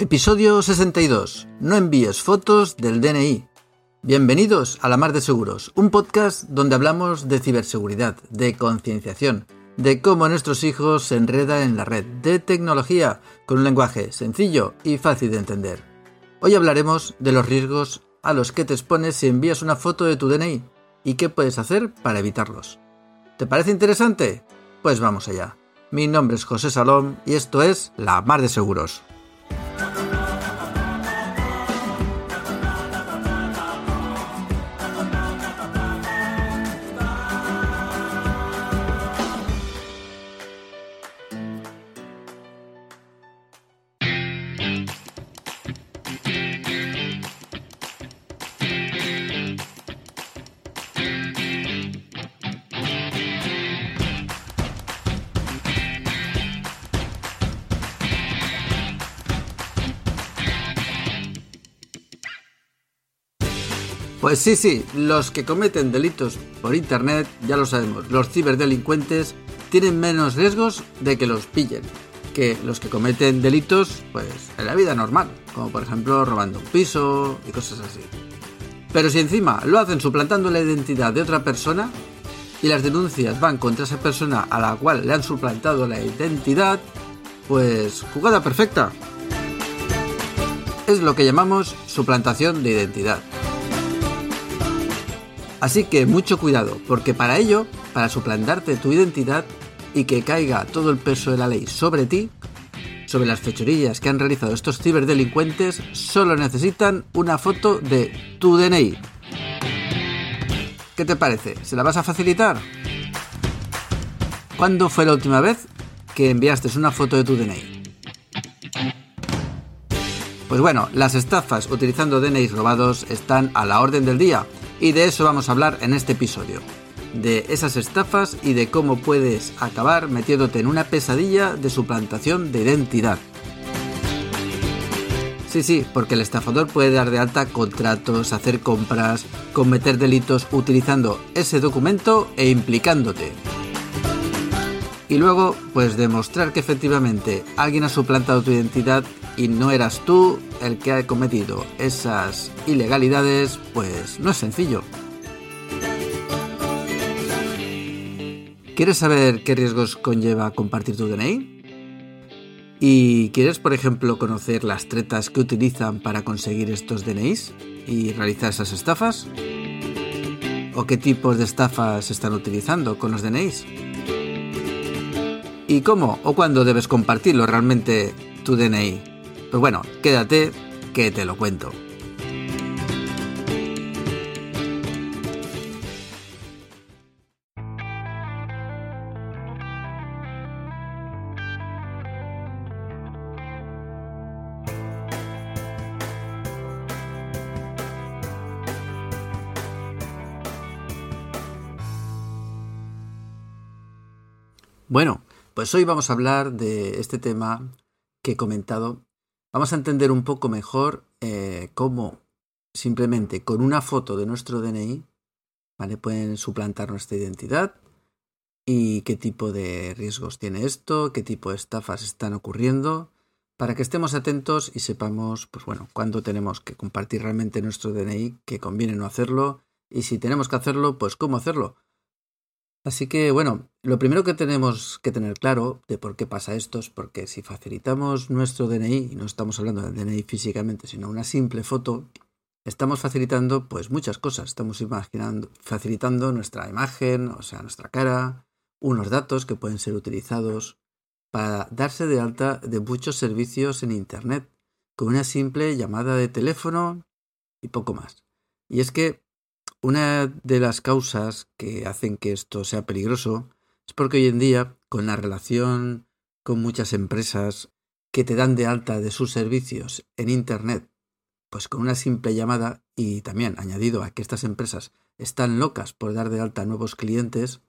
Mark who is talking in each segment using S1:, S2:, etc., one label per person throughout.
S1: Episodio 62. No envíes fotos del DNI. Bienvenidos a La Mar de Seguros, un podcast donde hablamos de ciberseguridad, de concienciación, de cómo nuestros hijos se enredan en la red, de tecnología, con un lenguaje sencillo y fácil de entender. Hoy hablaremos de los riesgos a los que te expones si envías una foto de tu DNI y qué puedes hacer para evitarlos. ¿Te parece interesante? Pues vamos allá. Mi nombre es José Salom y esto es La Mar de Seguros. Pues sí, sí, los que cometen delitos por Internet, ya lo sabemos, los ciberdelincuentes tienen menos riesgos de que los pillen que los que cometen delitos pues en la vida normal, como por ejemplo robando un piso y cosas así. Pero si encima lo hacen suplantando la identidad de otra persona y las denuncias van contra esa persona a la cual le han suplantado la identidad, pues jugada perfecta. Es lo que llamamos suplantación de identidad. Así que mucho cuidado, porque para ello, para suplantarte tu identidad y que caiga todo el peso de la ley sobre ti, sobre las fechorillas que han realizado estos ciberdelincuentes, solo necesitan una foto de tu DNI. ¿Qué te parece? ¿Se la vas a facilitar? ¿Cuándo fue la última vez que enviaste una foto de tu DNI? Pues bueno, las estafas utilizando DNI robados están a la orden del día y de eso vamos a hablar en este episodio. De esas estafas y de cómo puedes acabar metiéndote en una pesadilla de suplantación de identidad. Sí, sí, porque el estafador puede dar de alta contratos, hacer compras, cometer delitos utilizando ese documento e implicándote. Y luego, pues demostrar que efectivamente alguien ha suplantado tu identidad y no eras tú el que ha cometido esas ilegalidades, pues no es sencillo. ¿Quieres saber qué riesgos conlleva compartir tu DNI? ¿Y quieres, por ejemplo, conocer las tretas que utilizan para conseguir estos DNIs y realizar esas estafas? ¿O qué tipos de estafas están utilizando con los DNIs? ¿Y cómo o cuándo debes compartirlo realmente tu DNI? Pues bueno, quédate que te lo cuento. Bueno, pues hoy vamos a hablar de este tema que he comentado. Vamos a entender un poco mejor eh, cómo simplemente con una foto de nuestro DNI pueden suplantar nuestra identidad y qué tipo de riesgos tiene esto, qué tipo de estafas están ocurriendo, para que estemos atentos y sepamos, pues bueno, cuándo tenemos que compartir realmente nuestro DNI, que conviene no hacerlo, y si tenemos que hacerlo, pues cómo hacerlo. Así que bueno, lo primero que tenemos que tener claro de por qué pasa esto es porque si facilitamos nuestro DNI, y no estamos hablando del DNI físicamente, sino una simple foto, estamos facilitando pues muchas cosas. Estamos imaginando, facilitando nuestra imagen, o sea, nuestra cara, unos datos que pueden ser utilizados para darse de alta de muchos servicios en Internet, con una simple llamada de teléfono y poco más. Y es que una de las causas que hacen que esto sea peligroso es porque hoy en día, con la relación con muchas empresas que te dan de alta de sus servicios en Internet, pues con una simple llamada y también añadido a que estas empresas están locas por dar de alta a nuevos clientes,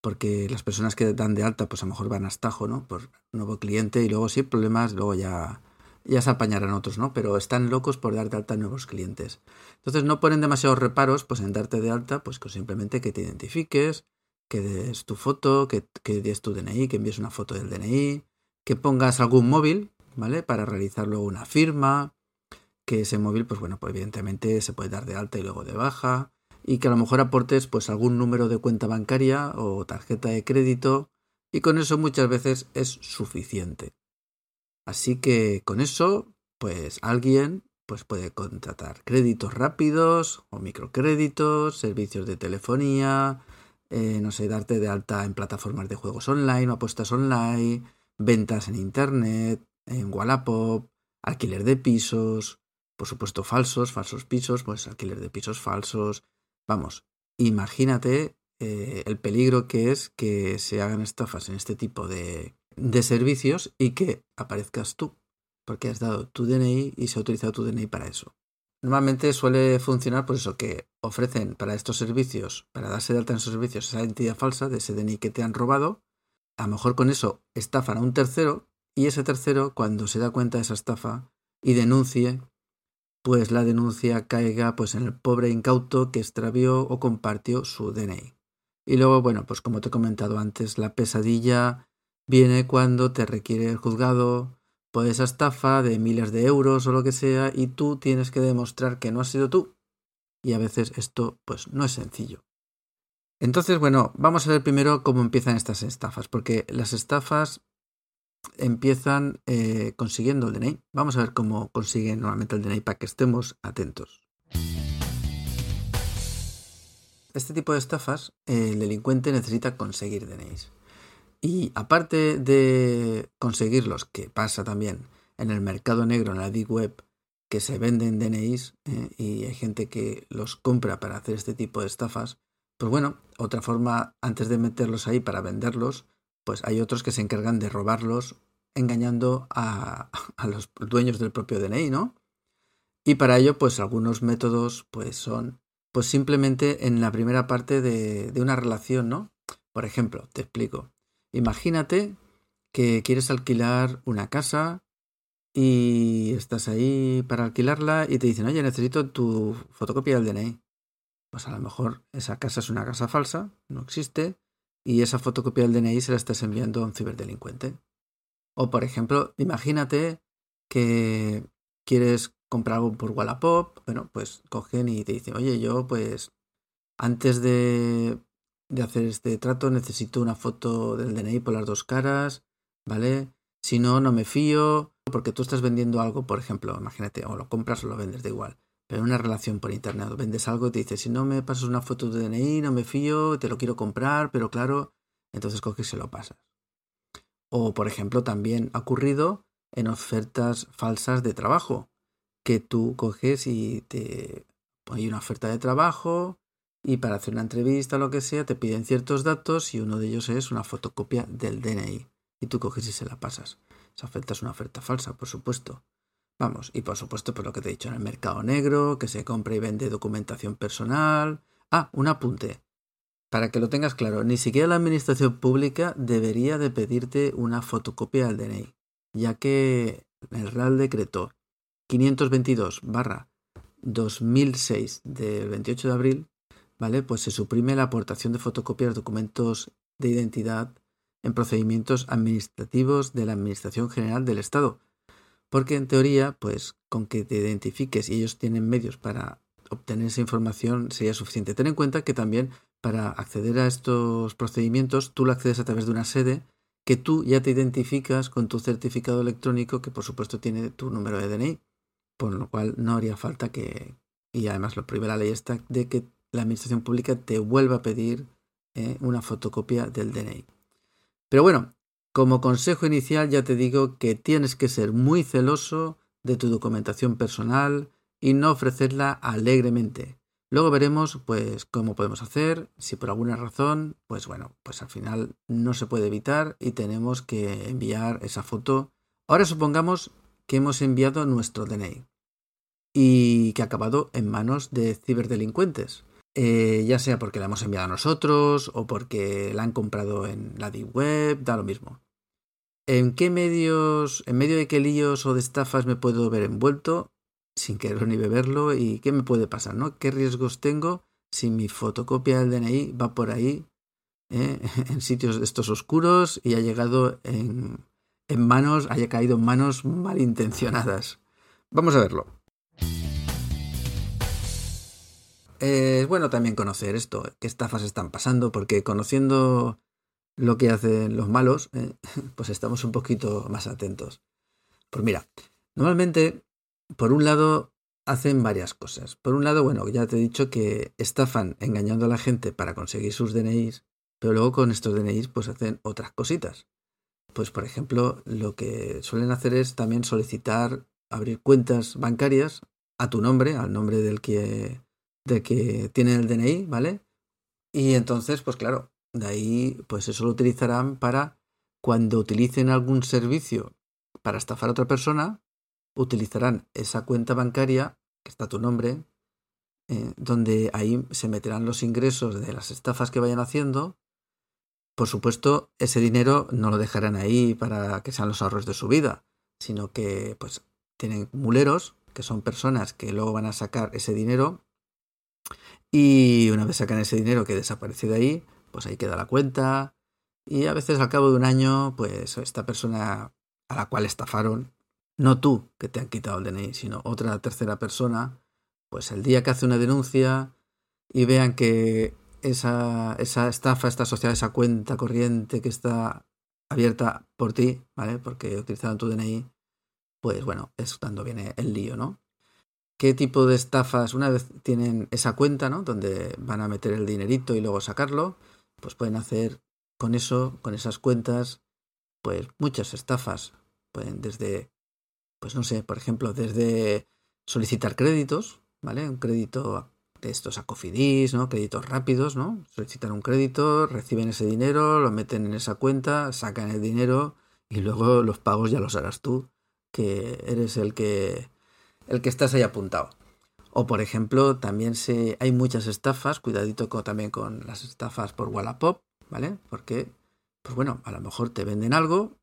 S1: porque las personas que dan de alta pues a lo mejor van a estajo, ¿no? Por nuevo cliente y luego hay problemas, luego ya ya se apañarán otros, ¿no? Pero están locos por dar de alta a nuevos clientes. Entonces no ponen demasiados reparos pues en darte de alta, pues simplemente que te identifiques, que des tu foto, que, que des tu DNI, que envíes una foto del DNI, que pongas algún móvil, ¿vale? Para realizar luego una firma, que ese móvil, pues bueno, pues evidentemente se puede dar de alta y luego de baja, y que a lo mejor aportes pues algún número de cuenta bancaria o tarjeta de crédito, y con eso muchas veces es suficiente. Así que con eso, pues alguien pues puede contratar créditos rápidos o microcréditos, servicios de telefonía, eh, no sé, darte de alta en plataformas de juegos online o apuestas online, ventas en internet, en Wallapop, alquiler de pisos, por supuesto falsos, falsos pisos, pues alquiler de pisos falsos. Vamos, imagínate eh, el peligro que es que se hagan estafas en este tipo de, de servicios y que aparezcas tú, porque has dado tu DNI y se ha utilizado tu DNI para eso. Normalmente suele funcionar por eso que ofrecen para estos servicios, para darse de alta en esos servicios, esa identidad falsa de ese DNI que te han robado. A lo mejor con eso estafan a un tercero y ese tercero, cuando se da cuenta de esa estafa y denuncie, pues la denuncia caiga pues en el pobre incauto que extravió o compartió su DNI. Y luego, bueno, pues como te he comentado antes, la pesadilla viene cuando te requiere el juzgado por esa estafa de miles de euros o lo que sea y tú tienes que demostrar que no has sido tú. Y a veces esto pues no es sencillo. Entonces, bueno, vamos a ver primero cómo empiezan estas estafas, porque las estafas empiezan eh, consiguiendo el DNI. Vamos a ver cómo consiguen normalmente el DNI para que estemos atentos. Este tipo de estafas, el delincuente necesita conseguir DNIs. Y aparte de conseguirlos, que pasa también en el mercado negro, en la Deep Web, que se venden DNIs eh, y hay gente que los compra para hacer este tipo de estafas, pues bueno, otra forma, antes de meterlos ahí para venderlos, pues hay otros que se encargan de robarlos engañando a, a los dueños del propio DNI, ¿no? Y para ello, pues algunos métodos, pues son, pues simplemente en la primera parte de, de una relación, ¿no? Por ejemplo, te explico. Imagínate que quieres alquilar una casa y estás ahí para alquilarla y te dicen, oye, necesito tu fotocopia del DNI. Pues a lo mejor esa casa es una casa falsa, no existe, y esa fotocopia del DNI se la estás enviando a un ciberdelincuente. O por ejemplo, imagínate que quieres comprar algo por Wallapop, bueno, pues cogen y te dicen, oye, yo pues antes de de hacer este trato necesito una foto del DNI por las dos caras, ¿vale? Si no, no me fío, porque tú estás vendiendo algo, por ejemplo, imagínate, o lo compras o lo vendes, da igual. Pero una relación por internet, vendes algo y te dice, si no me pasas una foto de DNI, no me fío, te lo quiero comprar, pero claro, entonces coges y lo pasas. O, por ejemplo, también ha ocurrido en ofertas falsas de trabajo, que tú coges y te hay una oferta de trabajo, y para hacer una entrevista o lo que sea te piden ciertos datos y uno de ellos es una fotocopia del DNI y tú coges y se la pasas. Esa oferta es una oferta falsa, por supuesto. Vamos, y por supuesto, por lo que te he dicho, en el mercado negro, que se compra y vende documentación personal. Ah, un apunte. Para que lo tengas claro, ni siquiera la administración pública debería de pedirte una fotocopia del DNI, ya que el Real Decreto 522 barra 2006 del 28 de abril ¿vale? Pues se suprime la aportación de fotocopias de documentos de identidad en procedimientos administrativos de la Administración General del Estado. Porque en teoría, pues con que te identifiques y ellos tienen medios para obtener esa información sería suficiente. Ten en cuenta que también para acceder a estos procedimientos tú lo accedes a través de una sede que tú ya te identificas con tu certificado electrónico que por supuesto tiene tu número de DNI, por lo cual no haría falta que, y además lo prohíbe la ley esta, de que la administración pública te vuelva a pedir eh, una fotocopia del DNI. Pero bueno, como consejo inicial ya te digo que tienes que ser muy celoso de tu documentación personal y no ofrecerla alegremente. Luego veremos pues cómo podemos hacer, si por alguna razón, pues bueno, pues al final no se puede evitar y tenemos que enviar esa foto. Ahora supongamos que hemos enviado nuestro DNI y que ha acabado en manos de ciberdelincuentes. Eh, ya sea porque la hemos enviado a nosotros o porque la han comprado en la deep web, da lo mismo. ¿En qué medios, en medio de qué líos o de estafas me puedo ver envuelto sin querer ni beberlo? ¿Y qué me puede pasar, no? ¿Qué riesgos tengo si mi fotocopia del DNI va por ahí eh, en sitios de estos oscuros y ha llegado en, en manos, haya caído en manos malintencionadas. Vamos a verlo. Es bueno también conocer esto, qué estafas están pasando, porque conociendo lo que hacen los malos, eh, pues estamos un poquito más atentos. Pues mira, normalmente, por un lado, hacen varias cosas. Por un lado, bueno, ya te he dicho que estafan engañando a la gente para conseguir sus DNIs, pero luego con estos DNIs pues hacen otras cositas. Pues por ejemplo, lo que suelen hacer es también solicitar abrir cuentas bancarias a tu nombre, al nombre del que, del que tiene el DNI, ¿vale? Y entonces, pues claro, de ahí, pues eso lo utilizarán para cuando utilicen algún servicio para estafar a otra persona, utilizarán esa cuenta bancaria, que está tu nombre, eh, donde ahí se meterán los ingresos de las estafas que vayan haciendo. Por supuesto, ese dinero no lo dejarán ahí para que sean los ahorros de su vida, sino que pues tienen muleros, que son personas que luego van a sacar ese dinero y una vez sacan ese dinero que desaparece de ahí, pues ahí queda la cuenta y a veces al cabo de un año, pues esta persona a la cual estafaron no tú que te han quitado el DNI, sino otra tercera persona, pues el día que hace una denuncia y vean que esa, esa estafa está asociada a esa cuenta corriente que está abierta por ti, ¿vale? Porque utilizaron tu DNI, pues bueno, es cuando viene el lío, ¿no? ¿Qué tipo de estafas, una vez tienen esa cuenta, ¿no? Donde van a meter el dinerito y luego sacarlo, pues pueden hacer con eso, con esas cuentas, pues muchas estafas. Pueden desde pues no sé, por ejemplo, desde solicitar créditos, ¿vale? Un crédito de estos a Cofidis, ¿no? Créditos rápidos, ¿no? Solicitan un crédito, reciben ese dinero, lo meten en esa cuenta, sacan el dinero y luego los pagos ya los harás tú, que eres el que el que estás ahí apuntado. O por ejemplo, también se, hay muchas estafas, cuidadito también con las estafas por Wallapop, ¿vale? Porque, pues bueno, a lo mejor te venden algo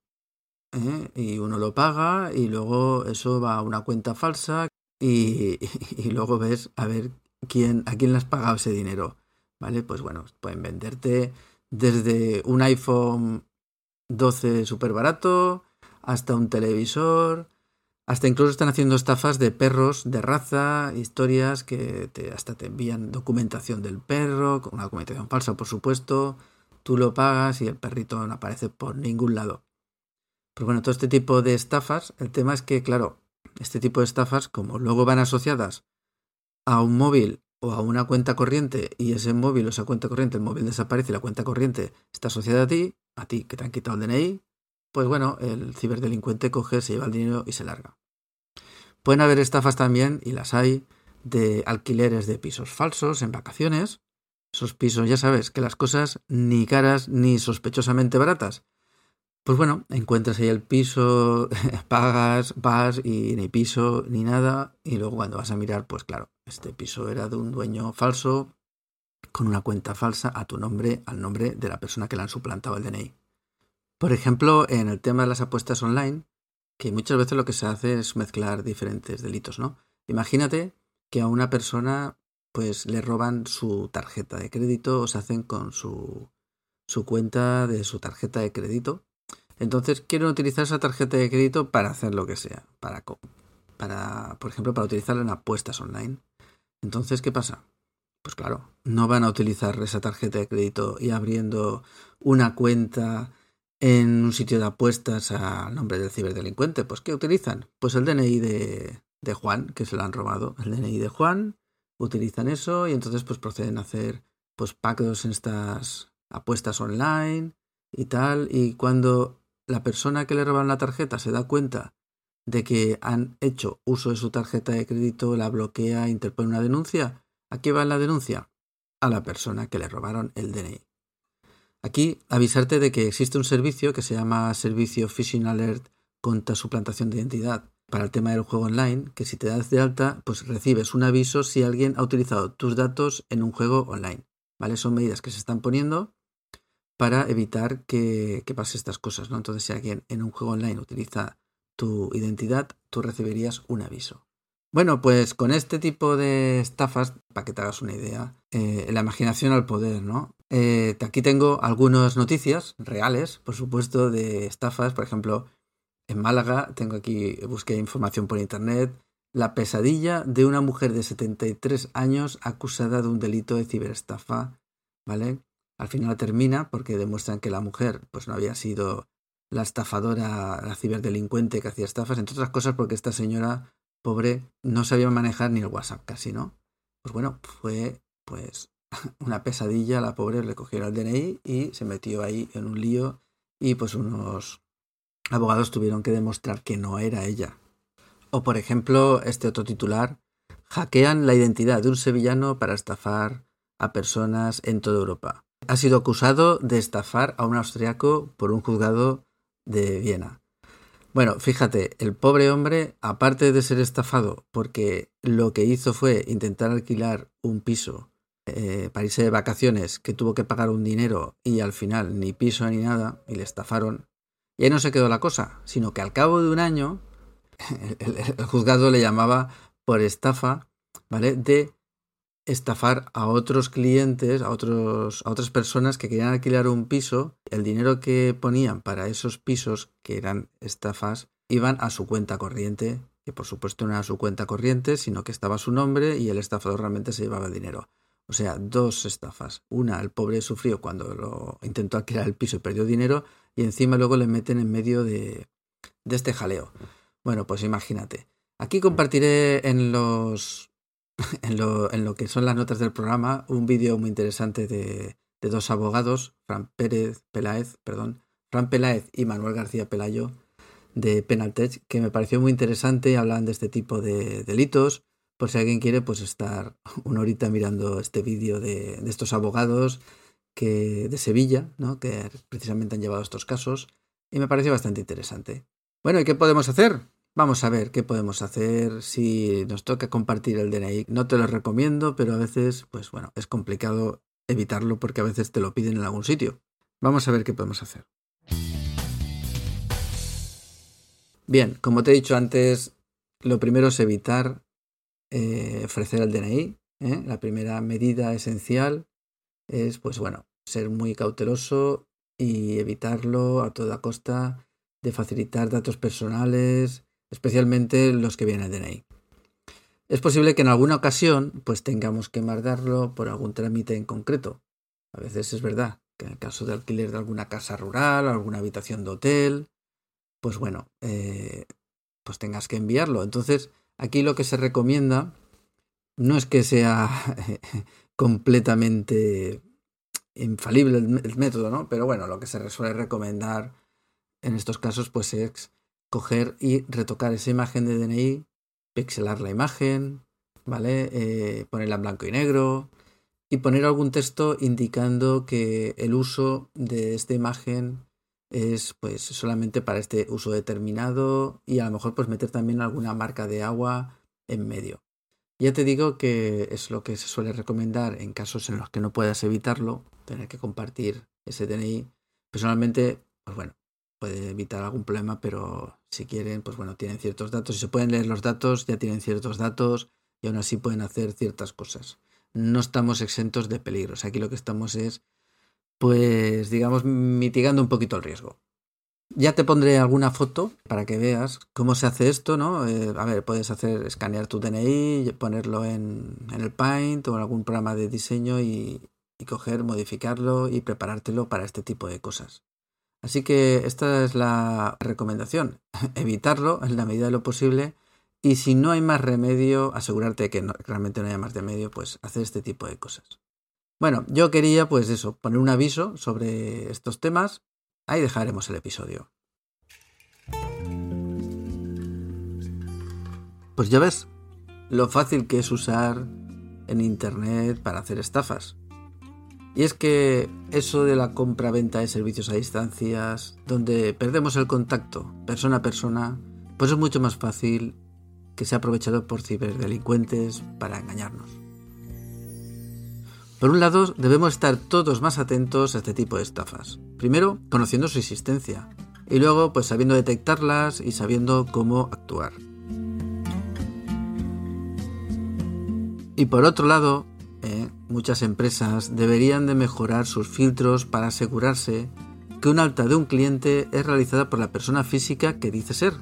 S1: ¿eh? y uno lo paga y luego eso va a una cuenta falsa y, y, luego ves a ver quién, a quién le has pagado ese dinero. ¿Vale? Pues bueno, pueden venderte desde un iPhone 12 súper barato hasta un televisor, hasta incluso están haciendo estafas de perros de raza, historias que te, hasta te envían documentación del perro, una documentación falsa por supuesto, tú lo pagas y el perrito no aparece por ningún lado. Pues bueno, todo este tipo de estafas, el tema es que, claro, este tipo de estafas, como luego van asociadas a un móvil o a una cuenta corriente y ese móvil o esa cuenta corriente, el móvil desaparece y la cuenta corriente está asociada a ti, a ti que te han quitado el DNI, pues bueno, el ciberdelincuente coge, se lleva el dinero y se larga. Pueden haber estafas también, y las hay, de alquileres de pisos falsos en vacaciones. Esos pisos, ya sabes, que las cosas ni caras ni sospechosamente baratas, pues bueno, encuentras ahí el piso, pagas, vas y ni piso ni nada. Y luego cuando vas a mirar, pues claro, este piso era de un dueño falso con una cuenta falsa a tu nombre, al nombre de la persona que le han suplantado el DNI. Por ejemplo, en el tema de las apuestas online, que muchas veces lo que se hace es mezclar diferentes delitos, ¿no? Imagínate que a una persona pues le roban su tarjeta de crédito o se hacen con su, su cuenta de su tarjeta de crédito entonces quiero utilizar esa tarjeta de crédito para hacer lo que sea, para, para, por ejemplo, para utilizarla en apuestas online. Entonces, ¿qué pasa? Pues claro, no van a utilizar esa tarjeta de crédito y abriendo una cuenta en un sitio de apuestas al nombre del ciberdelincuente. Pues ¿qué utilizan? Pues el DNI de, de Juan, que se lo han robado. El DNI de Juan, utilizan eso y entonces pues proceden a hacer pues pactos en estas apuestas online y tal. Y cuando la persona que le roban la tarjeta se da cuenta de que han hecho uso de su tarjeta de crédito, la bloquea, interpone una denuncia, ¿a qué va la denuncia? A la persona que le robaron el DNI. Aquí avisarte de que existe un servicio que se llama Servicio Phishing Alert contra suplantación de identidad para el tema del juego online, que si te das de alta, pues recibes un aviso si alguien ha utilizado tus datos en un juego online. ¿Vale? Son medidas que se están poniendo para evitar que, pase estas cosas, ¿no? Entonces, si alguien en un juego online utiliza tu identidad, tú recibirías un aviso. Bueno, pues con este tipo de estafas, para que te hagas una idea, eh, la imaginación al poder, ¿no? Eh, aquí tengo algunas noticias reales, por supuesto, de estafas. Por ejemplo, en Málaga, tengo aquí, busqué información por internet, la pesadilla de una mujer de 73 años acusada de un delito de ciberestafa, ¿vale? Al final termina porque demuestran que la mujer pues no había sido la estafadora, la ciberdelincuente que hacía estafas, entre otras cosas porque esta señora pobre no sabía manejar ni el WhatsApp casi, ¿no? Pues bueno, fue pues una pesadilla, la pobre le cogieron el DNI y se metió ahí en un lío y pues unos abogados tuvieron que demostrar que no era ella. O por ejemplo, este otro titular, hackean la identidad de un sevillano para estafar a personas en toda Europa. Ha sido acusado de estafar a un austriaco por un juzgado de Viena. Bueno, fíjate, el pobre hombre, aparte de ser estafado, porque lo que hizo fue intentar alquilar un piso eh, para irse de vacaciones, que tuvo que pagar un dinero y al final ni piso ni nada, y le estafaron, y ahí no se quedó la cosa, sino que al cabo de un año el, juzgado le llamaba por estafa, ¿vale? De estafar a otros clientes, a, otros, a otras personas que querían alquilar un piso, el dinero que ponían para esos pisos, que eran estafas, iban a su cuenta corriente, que por supuesto no era su cuenta corriente, sino que estaba su nombre y el estafador realmente se llevaba el dinero. O sea, dos estafas. Una, el pobre sufrió cuando lo intentó alquilar el piso y perdió dinero, y encima luego le meten en medio de, de este jaleo. Bueno, pues imagínate. Aquí compartiré en los en lo, que son las notas del programa un vídeo muy interesante de, de dos abogados, Fran Pérez Peláez, perdón, Fran Peláez y Manuel García Pelayo de Penaltech, que me pareció muy interesante, hablan de este tipo de delitos por si alguien quiere pues estar una horita mirando este vídeo de, de, estos abogados que de Sevilla, ¿no? que precisamente han llevado estos casos y me pareció bastante interesante. Bueno, ¿y qué podemos hacer? Vamos a ver qué podemos hacer si nos toca compartir el DNI. No te lo recomiendo, pero a veces, pues bueno, es complicado evitarlo porque a veces te lo piden en algún sitio. Vamos a ver qué podemos hacer. Bien, como te he dicho antes, lo primero es evitar eh, ofrecer el DNI. ¿eh? La primera medida esencial es, pues bueno, ser muy cauteloso y evitarlo a toda costa de facilitar datos personales, especialmente los que vienen del DNI. Es posible que en alguna ocasión pues tengamos que mandarlo por algún trámite en concreto. A veces es verdad que en el caso de alquiler de alguna casa rural, alguna habitación de hotel, pues bueno, eh, pues tengas que enviarlo. Entonces, Aquí lo que se recomienda no es que sea completamente infalible el, método, ¿no? Pero bueno, lo que se suele recomendar en estos casos pues es coger y retocar esa imagen de DNI, pixelar la imagen, ¿vale? Eh, ponerla en blanco y negro y poner algún texto indicando que el uso de esta imagen es pues solamente para este uso determinado y a lo mejor pues meter también alguna marca de agua en medio. Ya te digo que es lo que se suele recomendar en casos en los que no puedas evitarlo, tener que compartir ese DNI. Personalmente, pues bueno, puede evitar algún problema, pero si quieren, pues bueno, tienen ciertos datos. Si se pueden leer los datos, ya tienen ciertos datos y aún así pueden hacer ciertas cosas. No estamos exentos de peligros. Aquí lo que estamos es pues digamos mitigando un poquito el riesgo. Ya te pondré alguna foto para que veas cómo se hace esto, ¿no? Eh, a ver, puedes hacer escanear tu DNI, ponerlo en, en, el Paint o en algún programa de diseño y, y coger, modificarlo y preparártelo para este tipo de cosas. Así que esta es la recomendación, evitarlo en la medida de lo posible y si no hay más remedio, asegurarte que realmente no haya más remedio, pues hacer este tipo de cosas. Bueno, yo quería pues eso, poner un aviso sobre estos temas. Ahí dejaremos el episodio. Pues ya ves lo fácil que es usar en Internet para hacer estafas. Y es que eso de la compra-venta de servicios a distancias, donde perdemos el contacto persona a persona, pues es mucho más fácil que sea aprovechado por ciberdelincuentes para engañarnos. Por un lado, debemos estar todos más atentos a este tipo de estafas. Primero, conociendo su existencia. Y luego, pues sabiendo detectarlas y sabiendo cómo actuar. Y por otro lado, muchas empresas deberían de mejorar sus filtros para asegurarse que un alta de un cliente es realizada por la persona física que dice ser.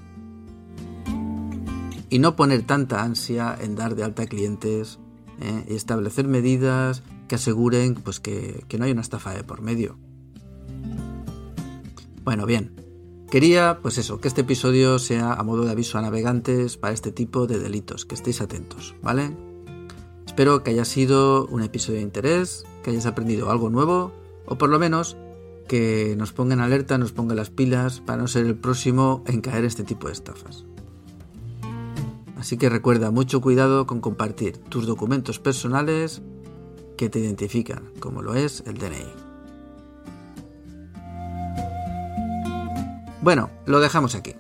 S1: Y no poner tanta ansia en dar de alta a clientes ¿eh? y establecer medidas que aseguren pues, que, que no hay una estafa de por medio. Bueno, bien. Quería, pues eso, que este episodio sea a modo de aviso a navegantes para este tipo de delitos, que estéis atentos, ¿vale? Espero que haya sido un episodio de interés, que hayas aprendido algo nuevo, o por lo menos que nos ponga en alerta, nos ponga las pilas para no ser el próximo en caer este tipo de estafas. Así que recuerda mucho cuidado con compartir tus documentos personales que te identifican, como lo es el DNI. Bueno, lo dejamos aquí.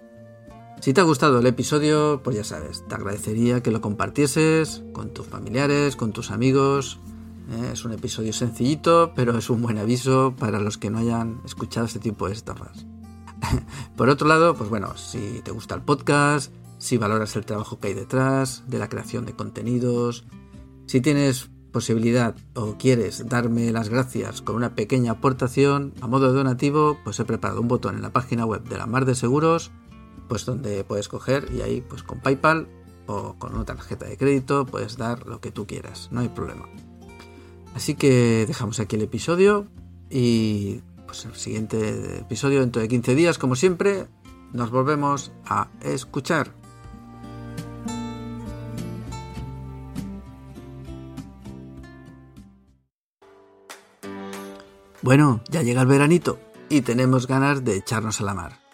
S1: Si te ha gustado el episodio, pues ya sabes, te agradecería que lo compartieses con tus familiares, con tus amigos, ¿eh? es un episodio sencillito, pero es un buen aviso para los que no hayan escuchado este tipo de estafas. Por otro lado, pues bueno, si te gusta el podcast, si valoras el trabajo que hay detrás, de la creación de contenidos, si tienes posibilidad o quieres darme las gracias con una pequeña aportación a modo de donativo, pues he preparado un botón en la página web de la Mar de Seguros, pues donde puedes coger y ahí pues con PayPal o con una tarjeta de crédito puedes dar lo que tú quieras, no hay problema. Así que dejamos aquí el episodio y pues el siguiente episodio dentro de 15 días, como siempre, nos volvemos a escuchar. Bueno, ya llega el veranito y tenemos ganas de echarnos a la mar.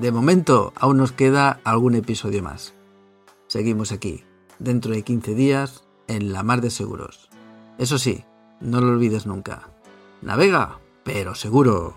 S1: De momento aún nos queda algún episodio más. Seguimos aquí, dentro de 15 días, en la mar de seguros. Eso sí, no lo olvides nunca. Navega, pero seguro.